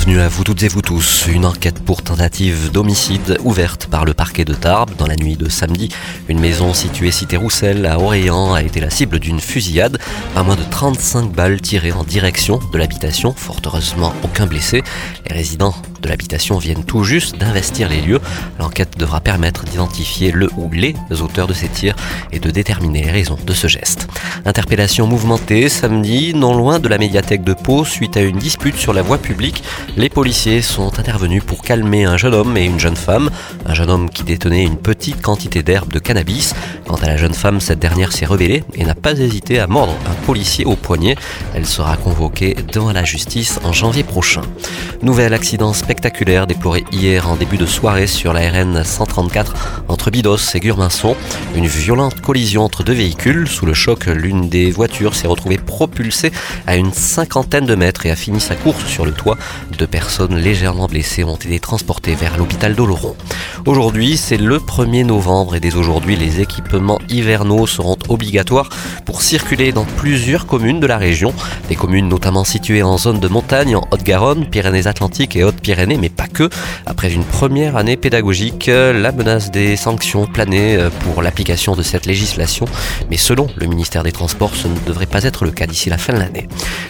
Bienvenue à vous toutes et vous tous. Une enquête pour tentative d'homicide ouverte par le parquet de Tarbes dans la nuit de samedi. Une maison située cité Roussel à Orléans a été la cible d'une fusillade. À moins de 35 balles tirées en direction de l'habitation. Fort heureusement, aucun blessé. Les résidents de l'habitation viennent tout juste d'investir les lieux. L'enquête devra permettre d'identifier le ou les auteurs de ces tirs et de déterminer les raisons de ce geste. Interpellation mouvementée samedi, non loin de la médiathèque de Pau, suite à une dispute sur la voie publique. Les policiers sont intervenus pour calmer un jeune homme et une jeune femme. Un jeune homme qui détenait une petite quantité d'herbe de cannabis. Quant à la jeune femme, cette dernière s'est rebellée et n'a pas hésité à mordre un policier au poignet. Elle sera convoquée devant la justice en janvier prochain. Nouvel accident spectaculaire déploré hier en début de soirée sur la RN 134 entre Bidos et Gurminson. Une violente collision entre deux véhicules. Sous le choc, l'une des voitures s'est retrouvée propulsée à une cinquantaine de mètres et a fini sa course sur le toit. Deux personnes légèrement blessées ont été transportées vers l'hôpital d'Oloron. Aujourd'hui, c'est le 1er novembre et dès aujourd'hui, les équipements hivernaux seront obligatoires pour circuler dans plusieurs communes de la région. Des communes notamment situées en zone de montagne, en Haute-Garonne, Pyrénées-Atlantiques et Haute-Pyrénées, mais pas que. Après une première année pédagogique, la menace des sanctions planait pour l'application de cette législation, mais selon le ministère des Transports, ce ne devrait pas être le cas d'ici la fin de l'année.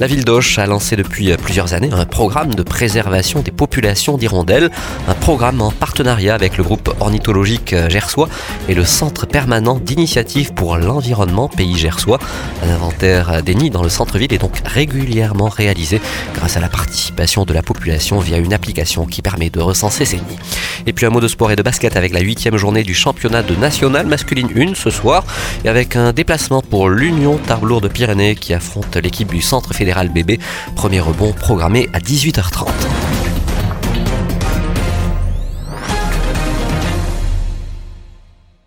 La ville d'Auch a lancé depuis plusieurs années un programme de préservation des populations d'hirondelles, un programme en partenariat avec le groupe ornithologique gersois et le centre permanent d'initiative pour l'environnement pays gersois. Un inventaire des nids dans le centre-ville est donc régulièrement réalisé grâce à la participation de la population via une application qui permet de recenser ces nids. Et puis un mot de sport et de basket avec la huitième journée du championnat de national masculine 1 ce soir et avec un déplacement pour l'Union Tarbes de Pyrénées qui affronte l'équipe du centre fédéral bébé. Premier rebond programmé à 18h30. Scott.